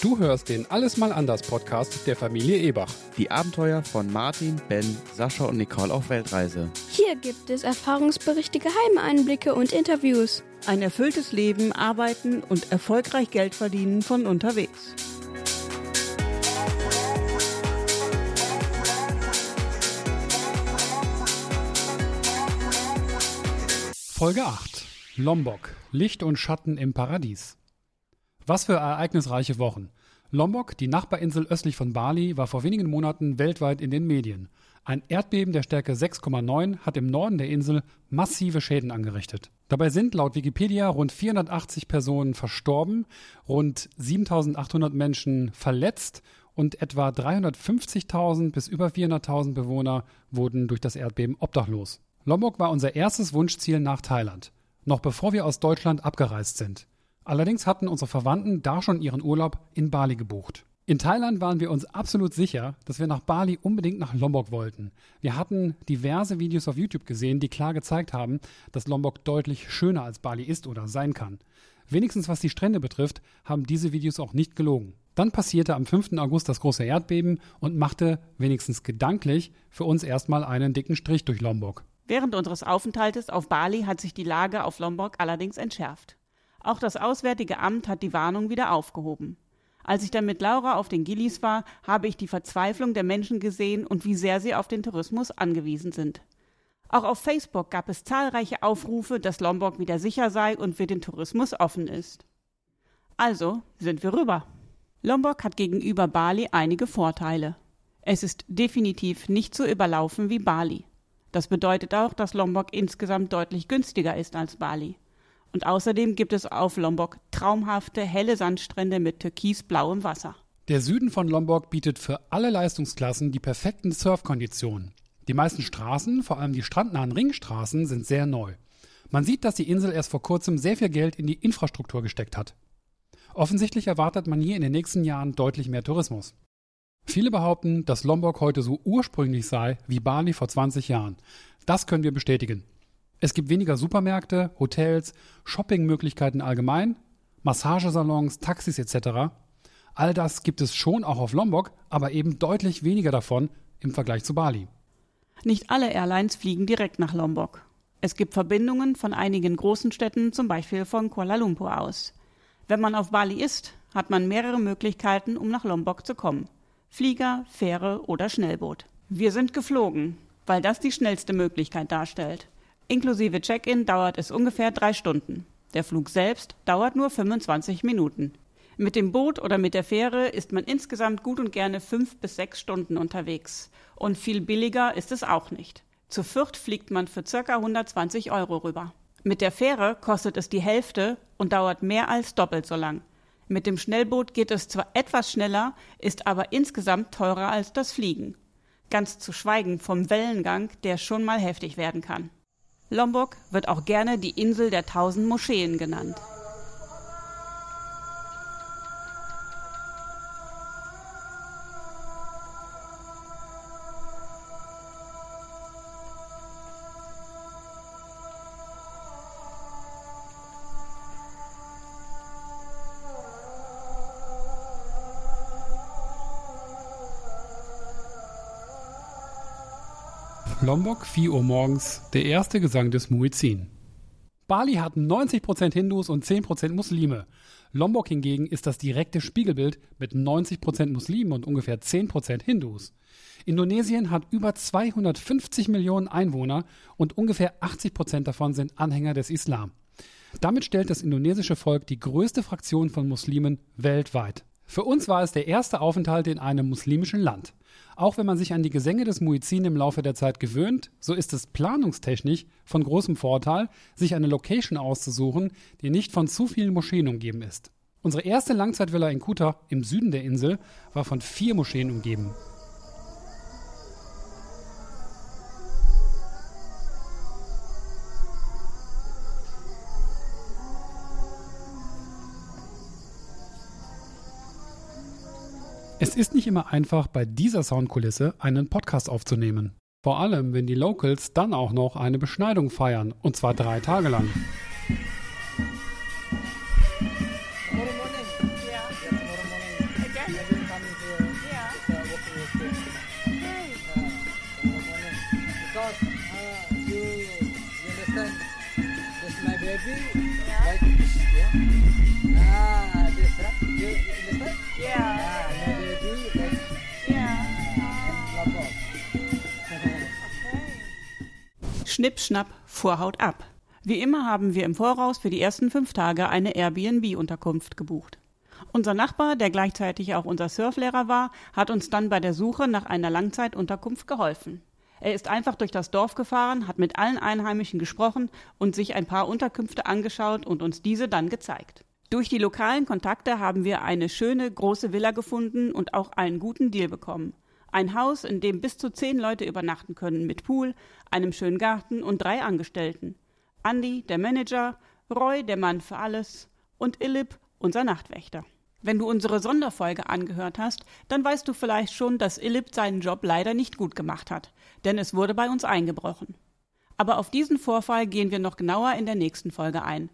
Du hörst den Alles mal anders Podcast der Familie Ebach. Die Abenteuer von Martin, Ben, Sascha und Nicole auf Weltreise. Hier gibt es Erfahrungsberichte, geheime Einblicke und Interviews. Ein erfülltes Leben, arbeiten und erfolgreich Geld verdienen von unterwegs. Folge 8. Lombok. Licht und Schatten im Paradies. Was für ereignisreiche Wochen. Lombok, die Nachbarinsel östlich von Bali, war vor wenigen Monaten weltweit in den Medien. Ein Erdbeben der Stärke 6,9 hat im Norden der Insel massive Schäden angerichtet. Dabei sind laut Wikipedia rund 480 Personen verstorben, rund 7800 Menschen verletzt und etwa 350.000 bis über 400.000 Bewohner wurden durch das Erdbeben obdachlos. Lombok war unser erstes Wunschziel nach Thailand, noch bevor wir aus Deutschland abgereist sind. Allerdings hatten unsere Verwandten da schon ihren Urlaub in Bali gebucht. In Thailand waren wir uns absolut sicher, dass wir nach Bali unbedingt nach Lombok wollten. Wir hatten diverse Videos auf YouTube gesehen, die klar gezeigt haben, dass Lombok deutlich schöner als Bali ist oder sein kann. Wenigstens was die Strände betrifft, haben diese Videos auch nicht gelogen. Dann passierte am 5. August das große Erdbeben und machte, wenigstens gedanklich, für uns erstmal einen dicken Strich durch Lombok. Während unseres Aufenthaltes auf Bali hat sich die Lage auf Lombok allerdings entschärft. Auch das Auswärtige Amt hat die Warnung wieder aufgehoben. Als ich dann mit Laura auf den Gillis war, habe ich die Verzweiflung der Menschen gesehen und wie sehr sie auf den Tourismus angewiesen sind. Auch auf Facebook gab es zahlreiche Aufrufe, dass Lombok wieder sicher sei und für den Tourismus offen ist. Also sind wir rüber. Lombok hat gegenüber Bali einige Vorteile. Es ist definitiv nicht so überlaufen wie Bali. Das bedeutet auch, dass Lombok insgesamt deutlich günstiger ist als Bali. Und außerdem gibt es auf Lombok traumhafte, helle Sandstrände mit türkisblauem Wasser. Der Süden von Lombok bietet für alle Leistungsklassen die perfekten Surfkonditionen. Die meisten Straßen, vor allem die strandnahen Ringstraßen, sind sehr neu. Man sieht, dass die Insel erst vor kurzem sehr viel Geld in die Infrastruktur gesteckt hat. Offensichtlich erwartet man hier in den nächsten Jahren deutlich mehr Tourismus. Viele behaupten, dass Lombok heute so ursprünglich sei wie Bali vor 20 Jahren. Das können wir bestätigen. Es gibt weniger Supermärkte, Hotels, Shoppingmöglichkeiten allgemein, Massagesalons, Taxis etc. All das gibt es schon auch auf Lombok, aber eben deutlich weniger davon im Vergleich zu Bali. Nicht alle Airlines fliegen direkt nach Lombok. Es gibt Verbindungen von einigen großen Städten, zum Beispiel von Kuala Lumpur aus. Wenn man auf Bali ist, hat man mehrere Möglichkeiten, um nach Lombok zu kommen. Flieger, Fähre oder Schnellboot. Wir sind geflogen, weil das die schnellste Möglichkeit darstellt. Inklusive Check-in dauert es ungefähr drei Stunden. Der Flug selbst dauert nur 25 Minuten. Mit dem Boot oder mit der Fähre ist man insgesamt gut und gerne fünf bis sechs Stunden unterwegs. Und viel billiger ist es auch nicht. Zu viert fliegt man für circa 120 Euro rüber. Mit der Fähre kostet es die Hälfte und dauert mehr als doppelt so lang. Mit dem Schnellboot geht es zwar etwas schneller, ist aber insgesamt teurer als das Fliegen. Ganz zu schweigen vom Wellengang, der schon mal heftig werden kann. Lombok wird auch gerne die Insel der tausend Moscheen genannt. Lombok, 4 Uhr morgens, der erste Gesang des Muezzin. Bali hat 90% Hindus und 10% Muslime. Lombok hingegen ist das direkte Spiegelbild mit 90% Muslimen und ungefähr 10% Hindus. Indonesien hat über 250 Millionen Einwohner und ungefähr 80% davon sind Anhänger des Islam. Damit stellt das indonesische Volk die größte Fraktion von Muslimen weltweit. Für uns war es der erste Aufenthalt in einem muslimischen Land. Auch wenn man sich an die Gesänge des Muezzin im Laufe der Zeit gewöhnt, so ist es planungstechnisch von großem Vorteil, sich eine Location auszusuchen, die nicht von zu vielen Moscheen umgeben ist. Unsere erste Langzeitvilla in Kuta im Süden der Insel war von vier Moscheen umgeben. Es ist nicht immer einfach, bei dieser Soundkulisse einen Podcast aufzunehmen. Vor allem, wenn die Locals dann auch noch eine Beschneidung feiern, und zwar drei Tage lang. This my baby, like, yeah. Schnipp, schnapp, Vorhaut ab. Wie immer haben wir im Voraus für die ersten fünf Tage eine Airbnb-Unterkunft gebucht. Unser Nachbar, der gleichzeitig auch unser Surflehrer war, hat uns dann bei der Suche nach einer Langzeitunterkunft geholfen. Er ist einfach durch das Dorf gefahren, hat mit allen Einheimischen gesprochen und sich ein paar Unterkünfte angeschaut und uns diese dann gezeigt. Durch die lokalen Kontakte haben wir eine schöne große Villa gefunden und auch einen guten Deal bekommen. Ein Haus, in dem bis zu zehn Leute übernachten können, mit Pool, einem schönen Garten und drei Angestellten. Andy, der Manager, Roy, der Mann für alles und Illip, unser Nachtwächter. Wenn du unsere Sonderfolge angehört hast, dann weißt du vielleicht schon, dass Illip seinen Job leider nicht gut gemacht hat, denn es wurde bei uns eingebrochen. Aber auf diesen Vorfall gehen wir noch genauer in der nächsten Folge ein.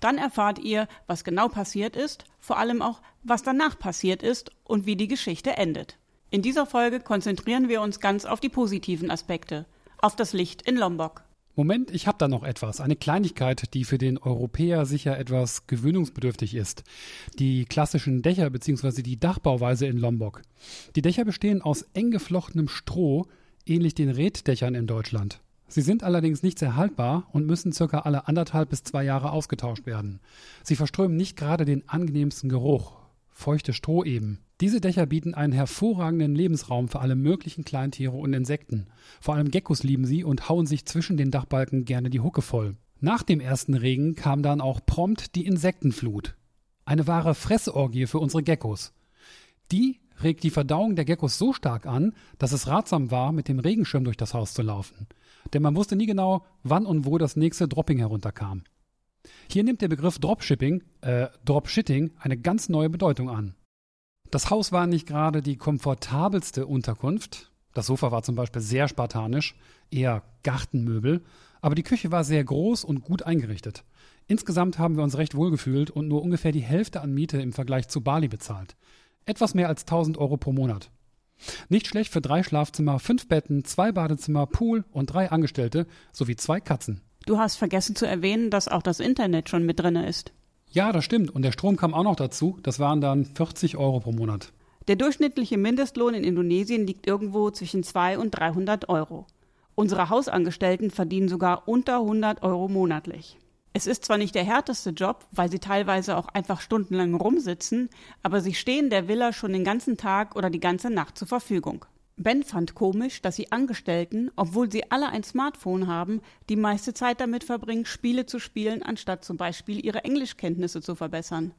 Dann erfahrt ihr, was genau passiert ist, vor allem auch, was danach passiert ist und wie die Geschichte endet. In dieser Folge konzentrieren wir uns ganz auf die positiven Aspekte, auf das Licht in Lombok. Moment, ich habe da noch etwas. Eine Kleinigkeit, die für den Europäer sicher etwas gewöhnungsbedürftig ist. Die klassischen Dächer bzw. die Dachbauweise in Lombok. Die Dächer bestehen aus eng geflochtenem Stroh, ähnlich den Reddächern in Deutschland. Sie sind allerdings nicht sehr haltbar und müssen circa alle anderthalb bis zwei Jahre ausgetauscht werden. Sie verströmen nicht gerade den angenehmsten Geruch. Feuchte Stroh eben. Diese Dächer bieten einen hervorragenden Lebensraum für alle möglichen Kleintiere und Insekten. Vor allem Geckos lieben sie und hauen sich zwischen den Dachbalken gerne die Hucke voll. Nach dem ersten Regen kam dann auch prompt die Insektenflut. Eine wahre Fressorgie für unsere Geckos. Die regt die Verdauung der Geckos so stark an, dass es ratsam war, mit dem Regenschirm durch das Haus zu laufen. Denn man wusste nie genau, wann und wo das nächste Dropping herunterkam. Hier nimmt der Begriff Dropshipping, äh, Dropshitting eine ganz neue Bedeutung an. Das Haus war nicht gerade die komfortabelste Unterkunft. Das Sofa war zum Beispiel sehr spartanisch, eher Gartenmöbel, aber die Küche war sehr groß und gut eingerichtet. Insgesamt haben wir uns recht wohl gefühlt und nur ungefähr die Hälfte an Miete im Vergleich zu Bali bezahlt. Etwas mehr als 1000 Euro pro Monat. Nicht schlecht für drei Schlafzimmer, fünf Betten, zwei Badezimmer, Pool und drei Angestellte sowie zwei Katzen. Du hast vergessen zu erwähnen, dass auch das Internet schon mit drinne ist. Ja, das stimmt. Und der Strom kam auch noch dazu. Das waren dann 40 Euro pro Monat. Der durchschnittliche Mindestlohn in Indonesien liegt irgendwo zwischen 200 und 300 Euro. Unsere Hausangestellten verdienen sogar unter 100 Euro monatlich. Es ist zwar nicht der härteste Job, weil sie teilweise auch einfach stundenlang rumsitzen, aber sie stehen der Villa schon den ganzen Tag oder die ganze Nacht zur Verfügung. Ben fand komisch, dass die Angestellten, obwohl sie alle ein Smartphone haben, die meiste Zeit damit verbringen, Spiele zu spielen, anstatt zum Beispiel ihre Englischkenntnisse zu verbessern.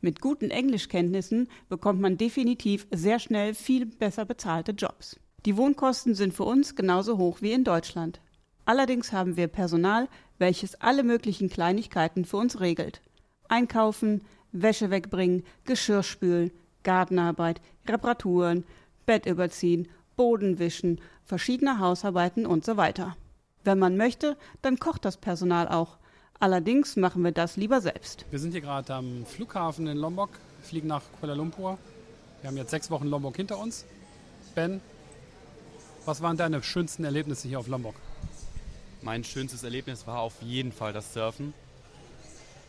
Mit guten Englischkenntnissen bekommt man definitiv sehr schnell viel besser bezahlte Jobs. Die Wohnkosten sind für uns genauso hoch wie in Deutschland. Allerdings haben wir Personal, welches alle möglichen Kleinigkeiten für uns regelt. Einkaufen, Wäsche wegbringen, Geschirr spülen, Gartenarbeit, Reparaturen, Bett überziehen, Boden wischen, verschiedene Hausarbeiten und so weiter. Wenn man möchte, dann kocht das Personal auch. Allerdings machen wir das lieber selbst. Wir sind hier gerade am Flughafen in Lombok, fliegen nach Kuala Lumpur. Wir haben jetzt sechs Wochen Lombok hinter uns. Ben, was waren deine schönsten Erlebnisse hier auf Lombok? Mein schönstes Erlebnis war auf jeden Fall das Surfen.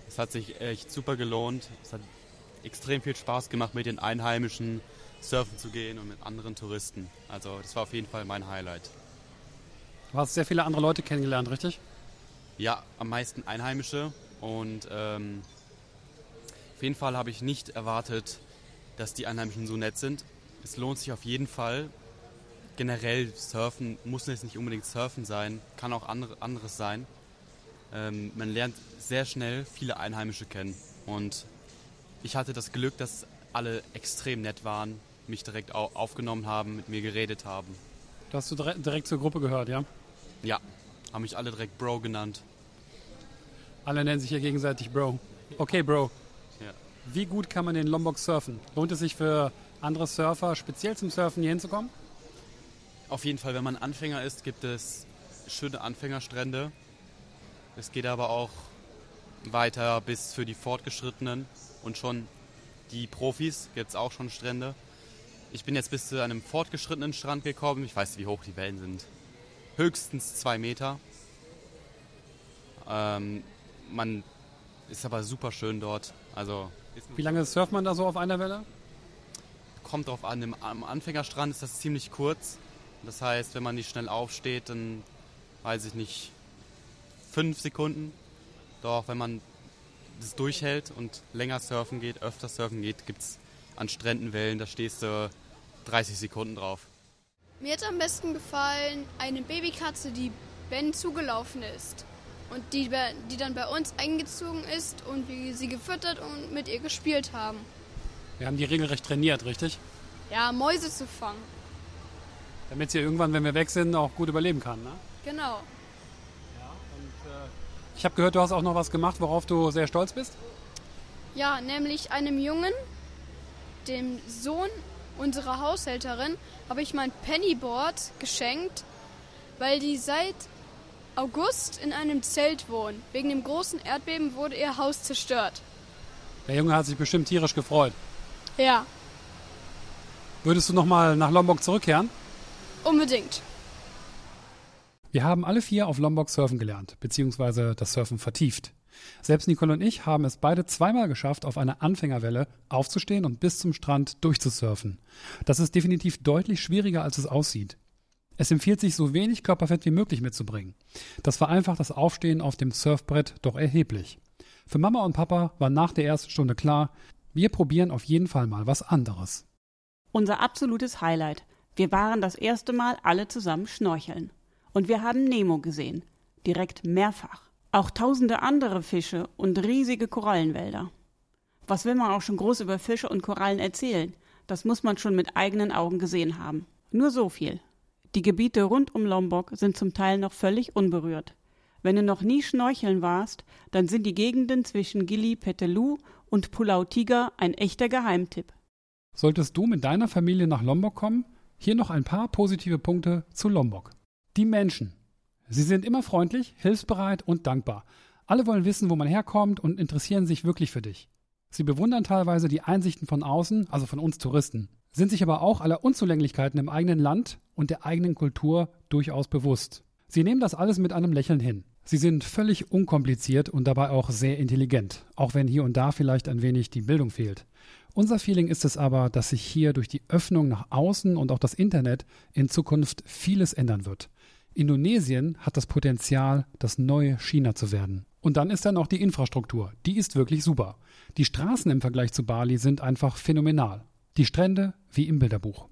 Es hat sich echt super gelohnt. Es hat extrem viel Spaß gemacht, mit den Einheimischen surfen zu gehen und mit anderen Touristen. Also das war auf jeden Fall mein Highlight. Du hast sehr viele andere Leute kennengelernt, richtig? Ja, am meisten Einheimische und ähm, auf jeden Fall habe ich nicht erwartet, dass die Einheimischen so nett sind. Es lohnt sich auf jeden Fall. Generell surfen muss jetzt nicht unbedingt surfen sein, kann auch andere, anderes sein. Ähm, man lernt sehr schnell viele Einheimische kennen und ich hatte das Glück, dass alle extrem nett waren, mich direkt au aufgenommen haben, mit mir geredet haben. Du hast du direkt, direkt zur Gruppe gehört, ja? Ja, haben mich alle direkt Bro genannt. Alle nennen sich hier gegenseitig Bro. Okay, Bro. Ja. Wie gut kann man in Lombok surfen? Lohnt es sich für andere Surfer speziell zum Surfen hier hinzukommen? Auf jeden Fall, wenn man Anfänger ist, gibt es schöne Anfängerstrände. Es geht aber auch weiter bis für die Fortgeschrittenen und schon die Profis gibt es auch schon Strände. Ich bin jetzt bis zu einem fortgeschrittenen Strand gekommen. Ich weiß, wie hoch die Wellen sind. Höchstens zwei Meter. Ähm, man ist aber super schön dort. Also Wie lange surft man da so auf einer Welle? kommt drauf an. Im, am Anfängerstrand ist das ziemlich kurz. Das heißt, wenn man nicht schnell aufsteht, dann weiß ich nicht, fünf Sekunden. Doch wenn man das durchhält und länger surfen geht, öfter surfen geht, gibt es an Stränden Wellen, da stehst du 30 Sekunden drauf. Mir hat am besten gefallen eine Babykatze, die Ben zugelaufen ist. Und die, die dann bei uns eingezogen ist und wir sie gefüttert und mit ihr gespielt haben. Wir haben die regelrecht trainiert, richtig? Ja, Mäuse zu fangen. Damit sie irgendwann, wenn wir weg sind, auch gut überleben kann. Ne? Genau. Ich habe gehört, du hast auch noch was gemacht, worauf du sehr stolz bist. Ja, nämlich einem Jungen, dem Sohn unserer Haushälterin, habe ich mein Pennyboard geschenkt, weil die seit August in einem Zelt wohnen. Wegen dem großen Erdbeben wurde ihr Haus zerstört. Der Junge hat sich bestimmt tierisch gefreut. Ja, Würdest du nochmal nach Lombok zurückkehren? unbedingt. Wir haben alle vier auf Lombok surfen gelernt, beziehungsweise das Surfen vertieft. Selbst Nicole und ich haben es beide zweimal geschafft, auf einer Anfängerwelle aufzustehen und bis zum Strand durchzusurfen. Das ist definitiv deutlich schwieriger, als es aussieht. Es empfiehlt sich, so wenig Körperfett wie möglich mitzubringen. Das vereinfacht das Aufstehen auf dem Surfbrett doch erheblich. Für Mama und Papa war nach der ersten Stunde klar, wir probieren auf jeden Fall mal was anderes. Unser absolutes Highlight. Wir waren das erste Mal alle zusammen schnorcheln. Und wir haben Nemo gesehen. Direkt mehrfach. Auch tausende andere Fische und riesige Korallenwälder. Was will man auch schon groß über Fische und Korallen erzählen? Das muss man schon mit eigenen Augen gesehen haben. Nur so viel. Die Gebiete rund um Lombok sind zum Teil noch völlig unberührt. Wenn du noch nie schnorcheln warst, dann sind die Gegenden zwischen Gili Petelu und Pulau Tiger ein echter Geheimtipp. Solltest du mit deiner Familie nach Lombok kommen, hier noch ein paar positive Punkte zu Lombok. Die Menschen. Sie sind immer freundlich, hilfsbereit und dankbar. Alle wollen wissen, wo man herkommt und interessieren sich wirklich für dich. Sie bewundern teilweise die Einsichten von außen, also von uns Touristen, sind sich aber auch aller Unzulänglichkeiten im eigenen Land und der eigenen Kultur durchaus bewusst. Sie nehmen das alles mit einem Lächeln hin. Sie sind völlig unkompliziert und dabei auch sehr intelligent, auch wenn hier und da vielleicht ein wenig die Bildung fehlt. Unser Feeling ist es aber, dass sich hier durch die Öffnung nach außen und auch das Internet in Zukunft vieles ändern wird. Indonesien hat das Potenzial, das neue China zu werden. Und dann ist da noch die Infrastruktur. Die ist wirklich super. Die Straßen im Vergleich zu Bali sind einfach phänomenal. Die Strände wie im Bilderbuch.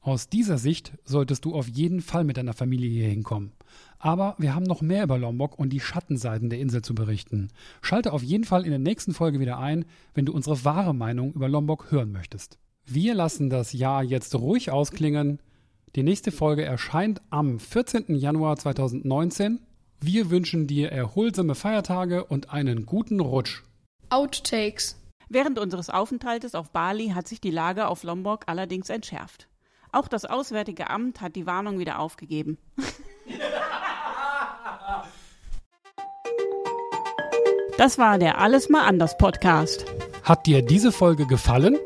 Aus dieser Sicht solltest du auf jeden Fall mit deiner Familie hier hinkommen. Aber wir haben noch mehr über Lombok und die Schattenseiten der Insel zu berichten. Schalte auf jeden Fall in der nächsten Folge wieder ein, wenn du unsere wahre Meinung über Lombok hören möchtest. Wir lassen das Jahr jetzt ruhig ausklingen. Die nächste Folge erscheint am 14. Januar 2019. Wir wünschen dir erholsame Feiertage und einen guten Rutsch. Outtakes. Während unseres Aufenthaltes auf Bali hat sich die Lage auf Lombok allerdings entschärft. Auch das Auswärtige Amt hat die Warnung wieder aufgegeben. Das war der Alles mal anders Podcast. Hat dir diese Folge gefallen?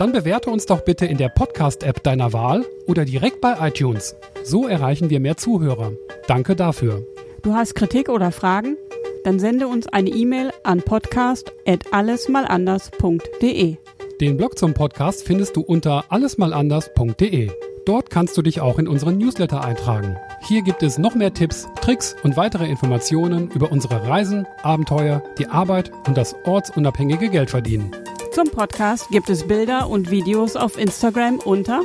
Dann bewerte uns doch bitte in der Podcast-App deiner Wahl oder direkt bei iTunes. So erreichen wir mehr Zuhörer. Danke dafür. Du hast Kritik oder Fragen? Dann sende uns eine E-Mail an podcast@allesmalanders.de. Den Blog zum Podcast findest du unter allesmalanders.de. Dort kannst du dich auch in unseren Newsletter eintragen. Hier gibt es noch mehr Tipps, Tricks und weitere Informationen über unsere Reisen, Abenteuer, die Arbeit und das ortsunabhängige Geldverdienen. Zum Podcast gibt es Bilder und Videos auf Instagram unter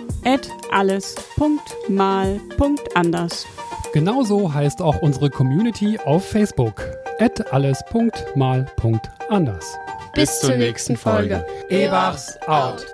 alles.mal.anders. Genauso heißt auch unsere Community auf Facebook. alles.mal.anders. Bis zur nächsten Folge. Ebachs out.